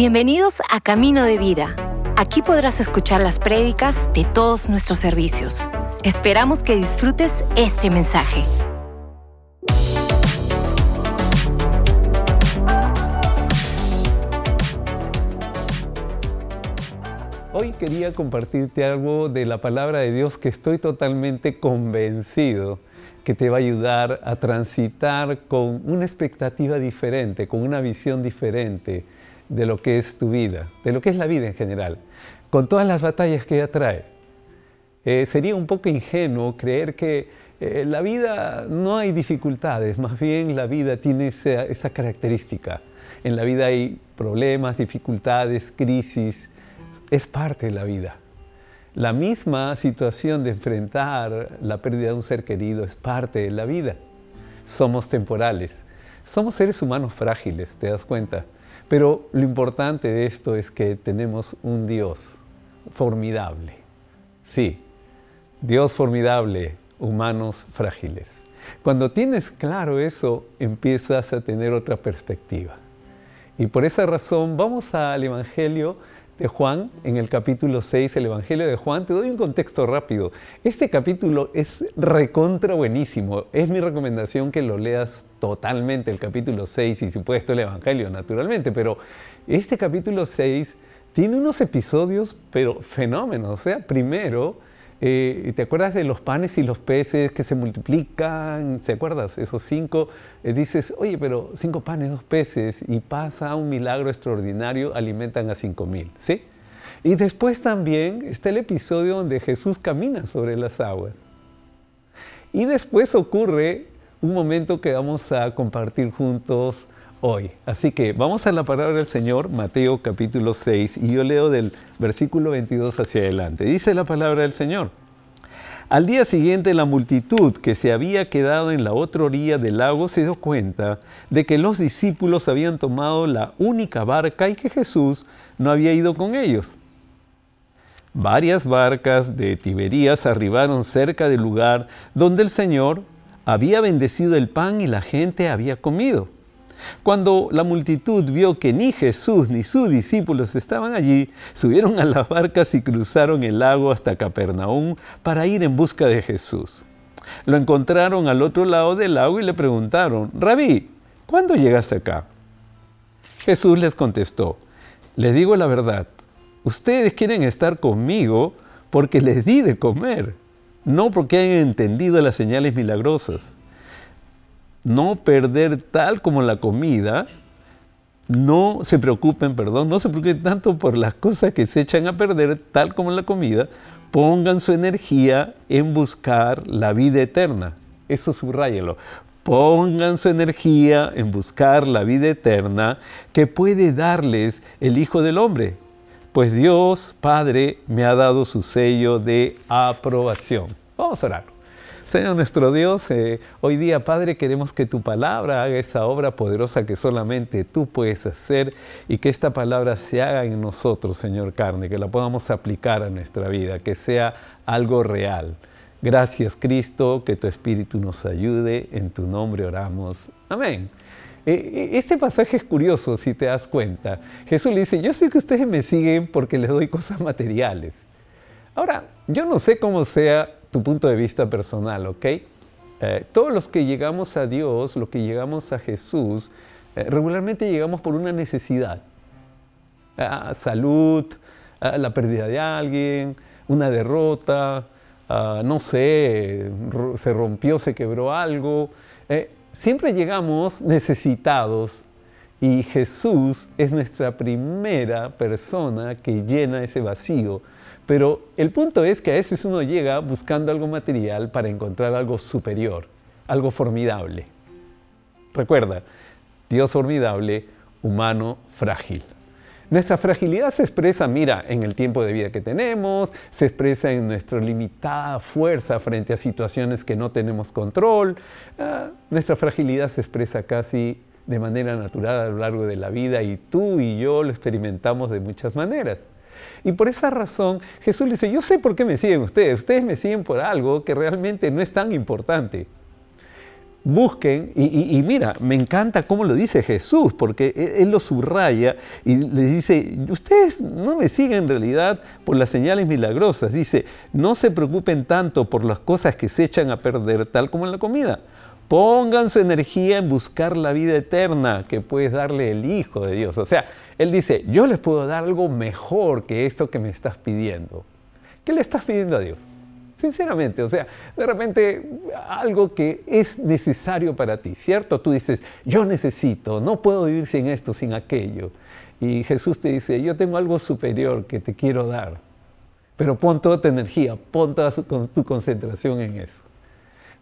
Bienvenidos a Camino de Vida. Aquí podrás escuchar las prédicas de todos nuestros servicios. Esperamos que disfrutes este mensaje. Hoy quería compartirte algo de la palabra de Dios que estoy totalmente convencido que te va a ayudar a transitar con una expectativa diferente, con una visión diferente de lo que es tu vida, de lo que es la vida en general, con todas las batallas que ella trae. Eh, sería un poco ingenuo creer que eh, la vida no hay dificultades, más bien la vida tiene esa, esa característica. En la vida hay problemas, dificultades, crisis, es parte de la vida. La misma situación de enfrentar la pérdida de un ser querido es parte de la vida. Somos temporales. Somos seres humanos frágiles, ¿te das cuenta? Pero lo importante de esto es que tenemos un Dios formidable. Sí, Dios formidable, humanos frágiles. Cuando tienes claro eso, empiezas a tener otra perspectiva. Y por esa razón vamos al Evangelio de Juan, en el capítulo 6, el Evangelio de Juan. Te doy un contexto rápido. Este capítulo es recontra buenísimo. Es mi recomendación que lo leas totalmente, el capítulo 6, y si puedes todo el Evangelio, naturalmente. Pero este capítulo 6 tiene unos episodios, pero fenómenos. O sea, primero eh, ¿Te acuerdas de los panes y los peces que se multiplican? ¿Se acuerdas? Esos cinco. Eh, dices, oye, pero cinco panes, dos peces, y pasa un milagro extraordinario, alimentan a cinco mil. ¿Sí? Y después también está el episodio donde Jesús camina sobre las aguas. Y después ocurre un momento que vamos a compartir juntos hoy. Así que vamos a la palabra del Señor, Mateo capítulo 6, y yo leo del versículo 22 hacia adelante. Dice la palabra del Señor. Al día siguiente la multitud que se había quedado en la otra orilla del lago se dio cuenta de que los discípulos habían tomado la única barca y que Jesús no había ido con ellos. Varias barcas de Tiberías arribaron cerca del lugar donde el Señor había bendecido el pan y la gente había comido. Cuando la multitud vio que ni Jesús ni sus discípulos estaban allí, subieron a las barcas y cruzaron el lago hasta Capernaum para ir en busca de Jesús. Lo encontraron al otro lado del lago y le preguntaron, Rabí, ¿cuándo llegaste acá? Jesús les contestó, les digo la verdad, ustedes quieren estar conmigo porque les di de comer, no porque hayan entendido las señales milagrosas no perder tal como la comida, no se preocupen, perdón, no se preocupen tanto por las cosas que se echan a perder, tal como la comida, pongan su energía en buscar la vida eterna. Eso subrayelo. Pongan su energía en buscar la vida eterna que puede darles el Hijo del Hombre. Pues Dios, Padre, me ha dado su sello de aprobación. Vamos a orar. Señor nuestro Dios, eh, hoy día, Padre, queremos que tu palabra haga esa obra poderosa que solamente tú puedes hacer y que esta palabra se haga en nosotros, Señor carne, que la podamos aplicar a nuestra vida, que sea algo real. Gracias, Cristo, que tu Espíritu nos ayude. En tu nombre oramos. Amén. Eh, eh, este pasaje es curioso si te das cuenta. Jesús le dice, yo sé que ustedes me siguen porque les doy cosas materiales. Ahora, yo no sé cómo sea tu punto de vista personal, ¿ok? Eh, todos los que llegamos a Dios, los que llegamos a Jesús, eh, regularmente llegamos por una necesidad. Ah, salud, ah, la pérdida de alguien, una derrota, ah, no sé, se rompió, se quebró algo. Eh, siempre llegamos necesitados y Jesús es nuestra primera persona que llena ese vacío pero el punto es que a veces uno llega buscando algo material para encontrar algo superior, algo formidable. Recuerda, Dios formidable, humano frágil. Nuestra fragilidad se expresa, mira, en el tiempo de vida que tenemos, se expresa en nuestra limitada fuerza frente a situaciones que no tenemos control. Ah, nuestra fragilidad se expresa casi de manera natural a lo largo de la vida y tú y yo lo experimentamos de muchas maneras. Y por esa razón Jesús le dice, yo sé por qué me siguen ustedes, ustedes me siguen por algo que realmente no es tan importante. busquen, y, mira, me encanta cómo lo dice Jesús, porque él, lo subraya y le dice, ustedes no me siguen en realidad por las señales milagrosas, dice, no se preocupen tanto por las cosas que se echan a perder, tal como en la comida. Pongan su energía en buscar la vida eterna que puede darle el Hijo de Dios. O sea, Él dice, yo les puedo dar algo mejor que esto que me estás pidiendo. ¿Qué le estás pidiendo a Dios? Sinceramente, o sea, de repente algo que es necesario para ti, ¿cierto? Tú dices, yo necesito, no puedo vivir sin esto, sin aquello. Y Jesús te dice, yo tengo algo superior que te quiero dar. Pero pon toda tu energía, pon toda tu concentración en eso.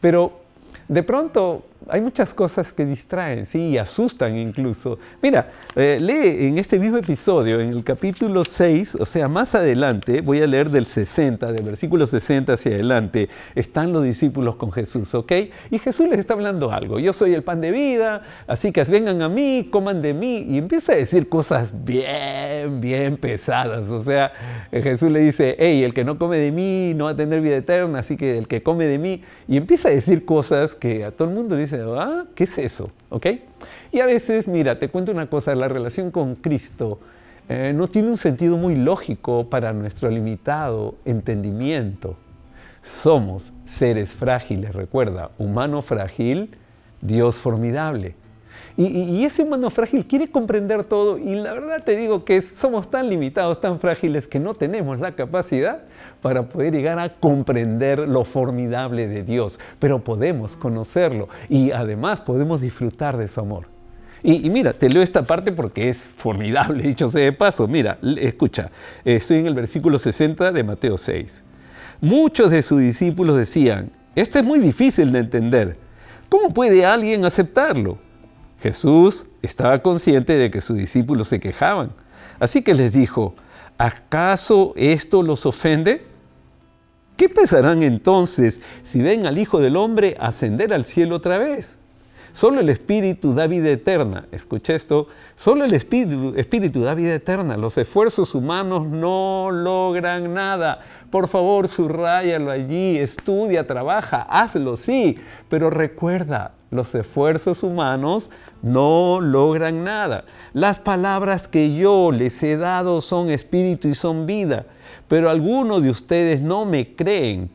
Pero de pronto hay muchas cosas que distraen, sí, y asustan incluso. Mira, eh, lee en este mismo episodio, en el capítulo 6, o sea, más adelante, voy a leer del 60, del versículo 60 hacia adelante, están los discípulos con Jesús, ¿ok? Y Jesús les está hablando algo, yo soy el pan de vida, así que vengan a mí, coman de mí, y empieza a decir cosas bien, bien pesadas, o sea, Jesús le dice, hey, el que no come de mí no va a tener vida eterna, así que el que come de mí, y empieza a decir cosas que a todo el mundo dice, ah, ¿qué es eso? ¿Ok? Y a veces, mira, te cuento una cosa, la relación con Cristo eh, no tiene un sentido muy lógico para nuestro limitado entendimiento. Somos seres frágiles, recuerda, humano frágil, Dios formidable. Y, ese humano frágil quiere comprender todo y la verdad te digo que somos tan limitados, tan frágiles que no tenemos la capacidad para poder llegar a comprender lo formidable de Dios, pero podemos conocerlo y además podemos disfrutar de su amor. Y, mira, te leo esta parte porque es formidable, dicho sea de paso. Mira, escucha, estoy en el versículo 60 de Mateo 6. Muchos de sus discípulos decían, esto es muy difícil de entender. ¿Cómo puede alguien aceptarlo? Jesús estaba consciente de que sus discípulos se quejaban, así que les dijo, ¿acaso esto los ofende? ¿Qué pensarán entonces si ven al Hijo del Hombre ascender al cielo otra vez? Solo el Espíritu da vida eterna. Escucha esto. Solo el Espíritu, da vida eterna. Los esfuerzos humanos no logran nada. Por favor, subrayalo allí. Estudia, trabaja, hazlo, sí. Pero recuerda, los esfuerzos humanos no logran nada. Las palabras que yo les he dado son espíritu y son vida, pero algunos de ustedes no me creen.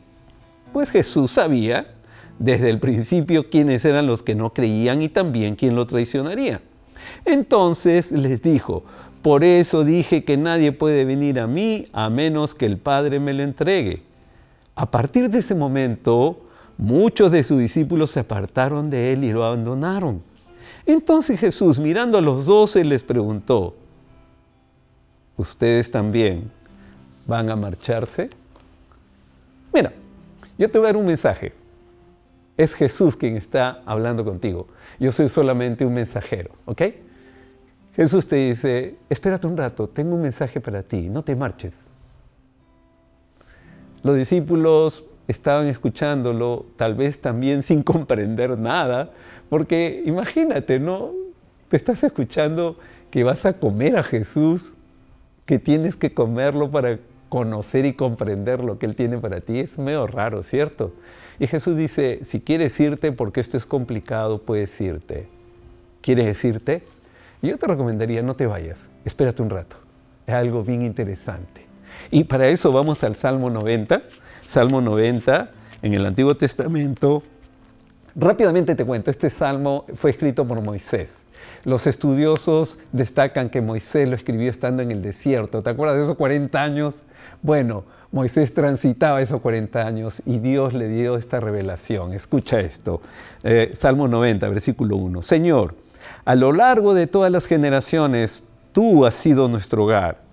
Pues Jesús sabía desde el principio quiénes eran los que no creían y también quién lo traicionaría. Entonces les dijo, por eso dije que nadie puede venir a mí a menos que el Padre me lo entregue. A partir de ese momento, Muchos de sus discípulos se apartaron de él y lo abandonaron. Entonces Jesús, mirando a los doce, les preguntó, ¿ustedes también van a marcharse? Mira, yo te voy a dar un mensaje. Es Jesús quien está hablando contigo. Yo soy solamente un mensajero, ¿ok? Jesús te dice, espérate un rato, tengo un mensaje para ti, no te marches. Los discípulos estaban escuchándolo, tal vez también sin comprender nada, porque imagínate, ¿no? Te estás escuchando que vas a comer a Jesús, que tienes que comerlo para conocer y comprender lo que Él tiene para ti. Es medio raro, ¿cierto? Y Jesús dice, si quieres irte porque esto es complicado, puedes irte. ¿Quieres irte? Yo te recomendaría, no te vayas, espérate un rato. Es algo bien interesante. Y para eso vamos al Salmo 90. Salmo 90 en el Antiguo Testamento. Rápidamente te cuento, este salmo fue escrito por Moisés. Los estudiosos destacan que Moisés lo escribió estando en el desierto. ¿Te acuerdas de esos 40 años? Bueno, Moisés transitaba esos 40 años y Dios le dio esta revelación. Escucha esto. Eh, salmo 90, versículo 1. Señor, a lo largo de todas las generaciones, tú has sido nuestro hogar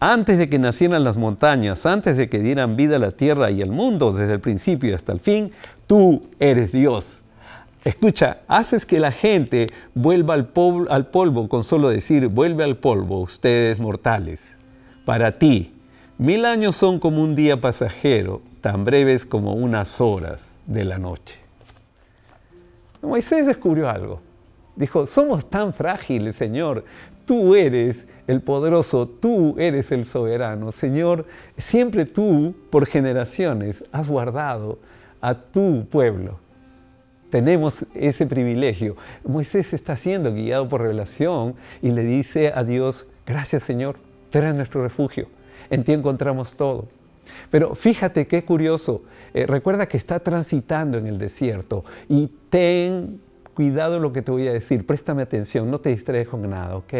antes de que nacieran las montañas, antes de que dieran vida a la tierra y al mundo, desde el principio hasta el fin, tú eres Dios. Escucha, haces que la gente vuelva al al polvo con solo decir, vuelve al polvo, ustedes mortales. Para ti, mil años son como un día pasajero, tan breves como unas horas de la noche. Moisés descubrió algo. Dijo, somos tan frágiles, Señor, tú eres el poderoso, tú eres el soberano. Señor, siempre tú, por generaciones, has guardado a tu pueblo. Tenemos ese privilegio. Moisés está siendo guiado por revelación y le dice a Dios, gracias Señor, tú nuestro refugio, en ti encontramos todo. Pero fíjate qué curioso, eh, recuerda que está transitando en el desierto y ten cuidado lo que te voy a decir, préstame atención, no te distraigas con nada, ¿ok?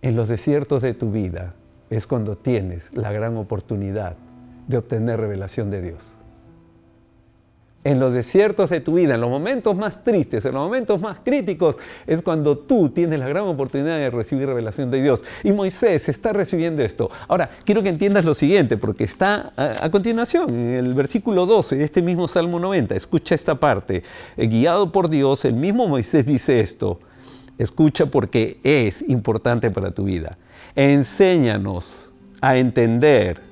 En los desiertos de tu vida es cuando tienes la gran oportunidad de obtener revelación de Dios en los desiertos de tu vida, en los momentos más tristes, en los momentos más críticos, es cuando tú tienes la gran oportunidad de recibir revelación de Dios. Y Moisés está recibiendo esto. Ahora, quiero que entiendas lo siguiente, porque está a, continuación, en el versículo 12 de este mismo Salmo 90. Escucha esta parte. Eh, guiado por Dios, el mismo Moisés dice esto. Escucha porque es importante para tu vida. Enséñanos a entender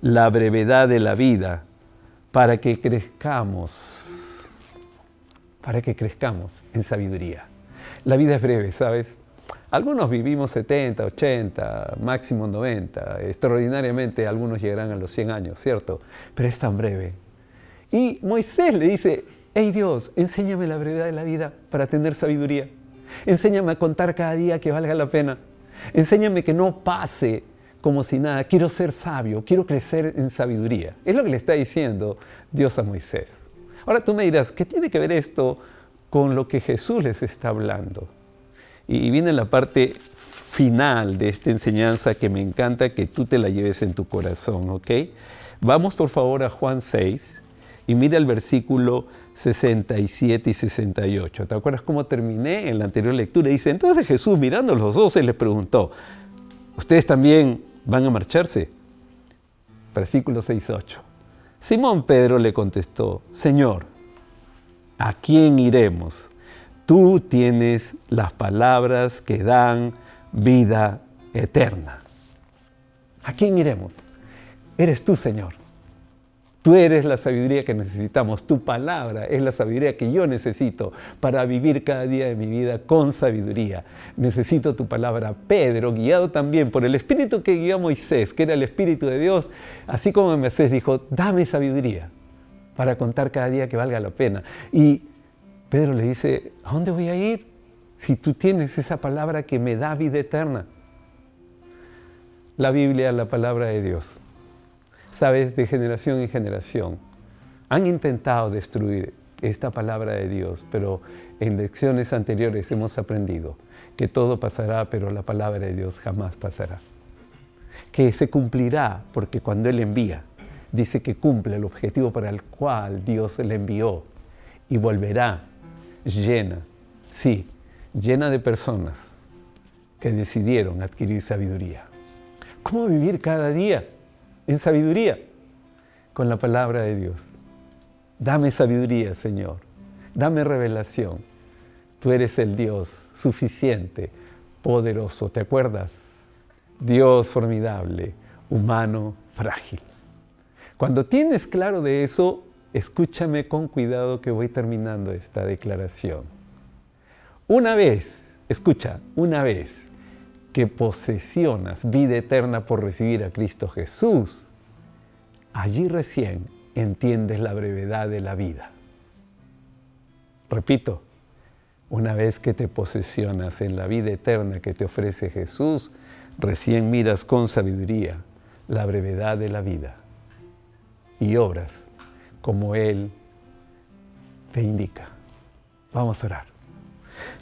la brevedad de la vida para que crezcamos, para que crezcamos en sabiduría. La vida es breve, ¿sabes? Algunos vivimos 70, 80, máximo 90, extraordinariamente algunos llegarán a los 100 años, ¿cierto? Pero es tan breve. Y Moisés le dice, hey Dios, enséñame la brevedad de la vida para tener sabiduría. Enséñame a contar cada día que valga la pena. Enséñame que no pase como si nada, quiero ser sabio, quiero crecer en sabiduría. Es lo que le está diciendo Dios a Moisés. Ahora tú me dirás, ¿qué tiene que ver esto con lo que Jesús les está hablando? Y viene la parte final de esta enseñanza que me encanta que tú te la lleves en tu corazón, ¿ok? Vamos por favor a Juan 6 y mira el versículo 67 y 68. ¿Te acuerdas cómo terminé en la anterior lectura? Dice, entonces Jesús mirando los dos, les preguntó, ¿ustedes también van a marcharse. Versículo 6-8. Simón Pedro le contestó, Señor, ¿a quién iremos? Tú tienes las palabras que dan vida eterna. ¿A quién iremos? Eres tú, Señor. Tú eres la sabiduría que necesitamos. Tu palabra es la sabiduría que yo necesito para vivir cada día de mi vida con sabiduría. Necesito tu palabra. Pedro, guiado también por el Espíritu que guió a Moisés, que era el Espíritu de Dios, así como Moisés dijo, dame sabiduría para contar cada día que valga la pena. Y Pedro le dice, ¿a dónde voy a ir? Si tú tienes esa palabra que me da vida eterna. La Biblia, la palabra de Dios sabes, de generación en generación. Han intentado destruir esta palabra de Dios, pero en lecciones anteriores hemos aprendido que todo pasará, pero la palabra de Dios jamás pasará. Que se cumplirá, porque cuando Él envía, dice que cumple el objetivo para el cual Dios le envió y volverá llena, sí, llena de personas que decidieron adquirir sabiduría. ¿Cómo vivir cada día? En sabiduría con la palabra de Dios. Dame sabiduría, Señor. Dame revelación. Tú eres el Dios suficiente, poderoso. ¿Te acuerdas? Dios formidable, humano, frágil. Cuando tienes claro de eso, escúchame con cuidado que voy terminando esta declaración. Una vez, escucha, una vez que posesionas vida eterna por recibir a Cristo Jesús, allí recién entiendes la brevedad de la vida. Repito, una vez que te posesionas en la vida eterna que te ofrece Jesús, recién miras con sabiduría la brevedad de la vida y obras como Él te indica. Vamos a orar.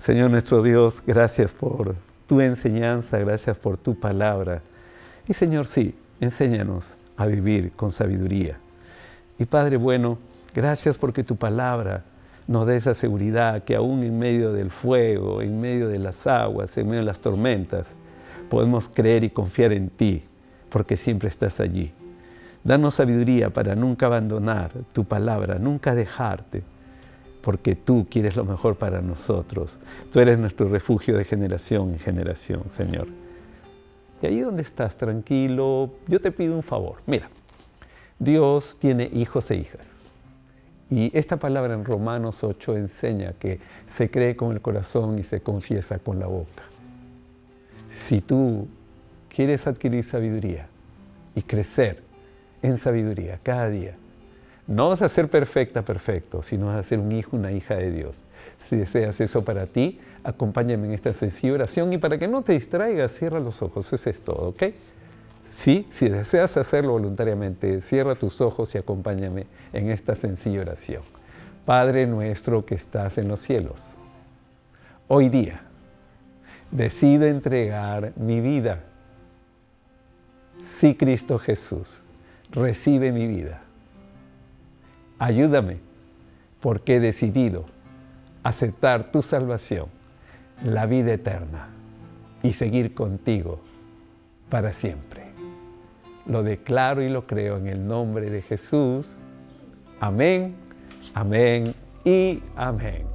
Señor nuestro Dios, gracias por tu enseñanza, gracias por tu palabra. Y Señor, sí, enséñanos a vivir con sabiduría. Y Padre bueno, gracias porque tu palabra nos da esa seguridad que aún en medio del fuego, en medio de las aguas, en medio de las tormentas, podemos creer y confiar en ti, porque siempre estás allí. Danos sabiduría para nunca abandonar tu palabra, nunca dejarte, porque tú quieres lo mejor para nosotros. Tú eres nuestro refugio de generación en generación, Señor. Y ahí donde estás, tranquilo, yo te pido un favor. Mira, Dios tiene hijos e hijas. Y esta palabra en Romanos 8 enseña que se cree con el corazón y se confiesa con la boca. Si tú quieres adquirir sabiduría y crecer en sabiduría cada día, No vas a ser perfecta, perfecto, sino vas a ser un hijo, una hija de Dios. Si deseas eso para ti, acompáñame en esta sencilla oración y para que no te distraigas, cierra los ojos. Eso es todo, ¿ok? Sí, si deseas hacerlo voluntariamente, cierra tus ojos y acompáñame en esta sencilla oración. Padre nuestro que estás en los cielos, hoy día decido entregar mi vida. Sí, Cristo Jesús, recibe mi vida. Ayúdame porque he decidido aceptar tu salvación, la vida eterna y seguir contigo para siempre. Lo declaro y lo creo en el nombre de Jesús. Amén, amén y amén.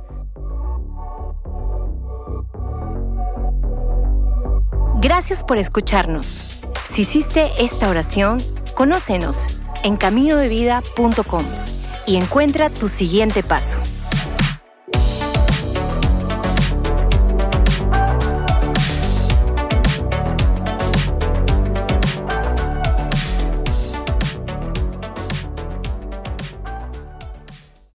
Gracias por escucharnos. Si hiciste esta oración, conócenos en caminodevida.com y encuentra tu siguiente paso.